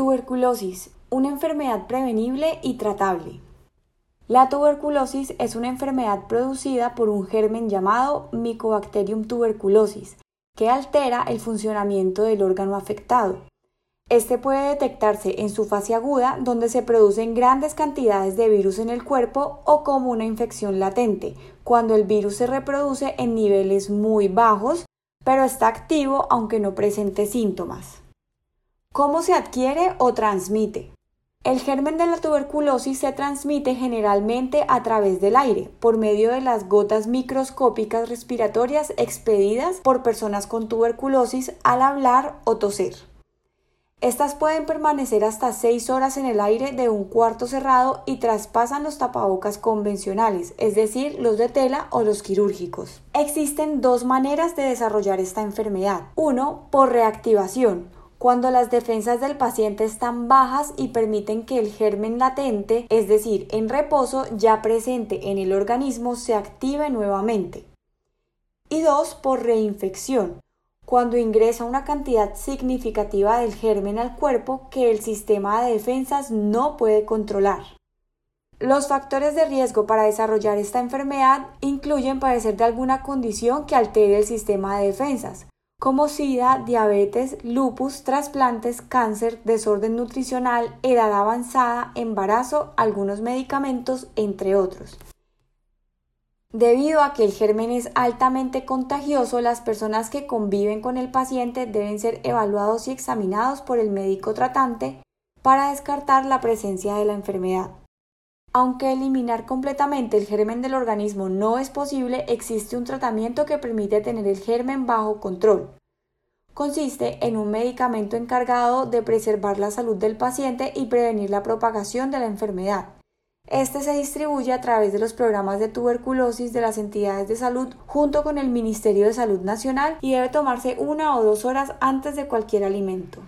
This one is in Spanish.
Tuberculosis, una enfermedad prevenible y tratable. La tuberculosis es una enfermedad producida por un germen llamado Mycobacterium tuberculosis, que altera el funcionamiento del órgano afectado. Este puede detectarse en su fase aguda, donde se producen grandes cantidades de virus en el cuerpo, o como una infección latente, cuando el virus se reproduce en niveles muy bajos, pero está activo aunque no presente síntomas. ¿Cómo se adquiere o transmite? El germen de la tuberculosis se transmite generalmente a través del aire, por medio de las gotas microscópicas respiratorias expedidas por personas con tuberculosis al hablar o toser. Estas pueden permanecer hasta 6 horas en el aire de un cuarto cerrado y traspasan los tapabocas convencionales, es decir, los de tela o los quirúrgicos. Existen dos maneras de desarrollar esta enfermedad. Uno, por reactivación cuando las defensas del paciente están bajas y permiten que el germen latente, es decir, en reposo ya presente en el organismo, se active nuevamente. Y dos, por reinfección, cuando ingresa una cantidad significativa del germen al cuerpo que el sistema de defensas no puede controlar. Los factores de riesgo para desarrollar esta enfermedad incluyen padecer de alguna condición que altere el sistema de defensas, como SIDA, diabetes, lupus, trasplantes, cáncer, desorden nutricional, edad avanzada, embarazo, algunos medicamentos, entre otros. Debido a que el germen es altamente contagioso, las personas que conviven con el paciente deben ser evaluados y examinados por el médico tratante para descartar la presencia de la enfermedad. Aunque eliminar completamente el germen del organismo no es posible, existe un tratamiento que permite tener el germen bajo control. Consiste en un medicamento encargado de preservar la salud del paciente y prevenir la propagación de la enfermedad. Este se distribuye a través de los programas de tuberculosis de las entidades de salud junto con el Ministerio de Salud Nacional y debe tomarse una o dos horas antes de cualquier alimento.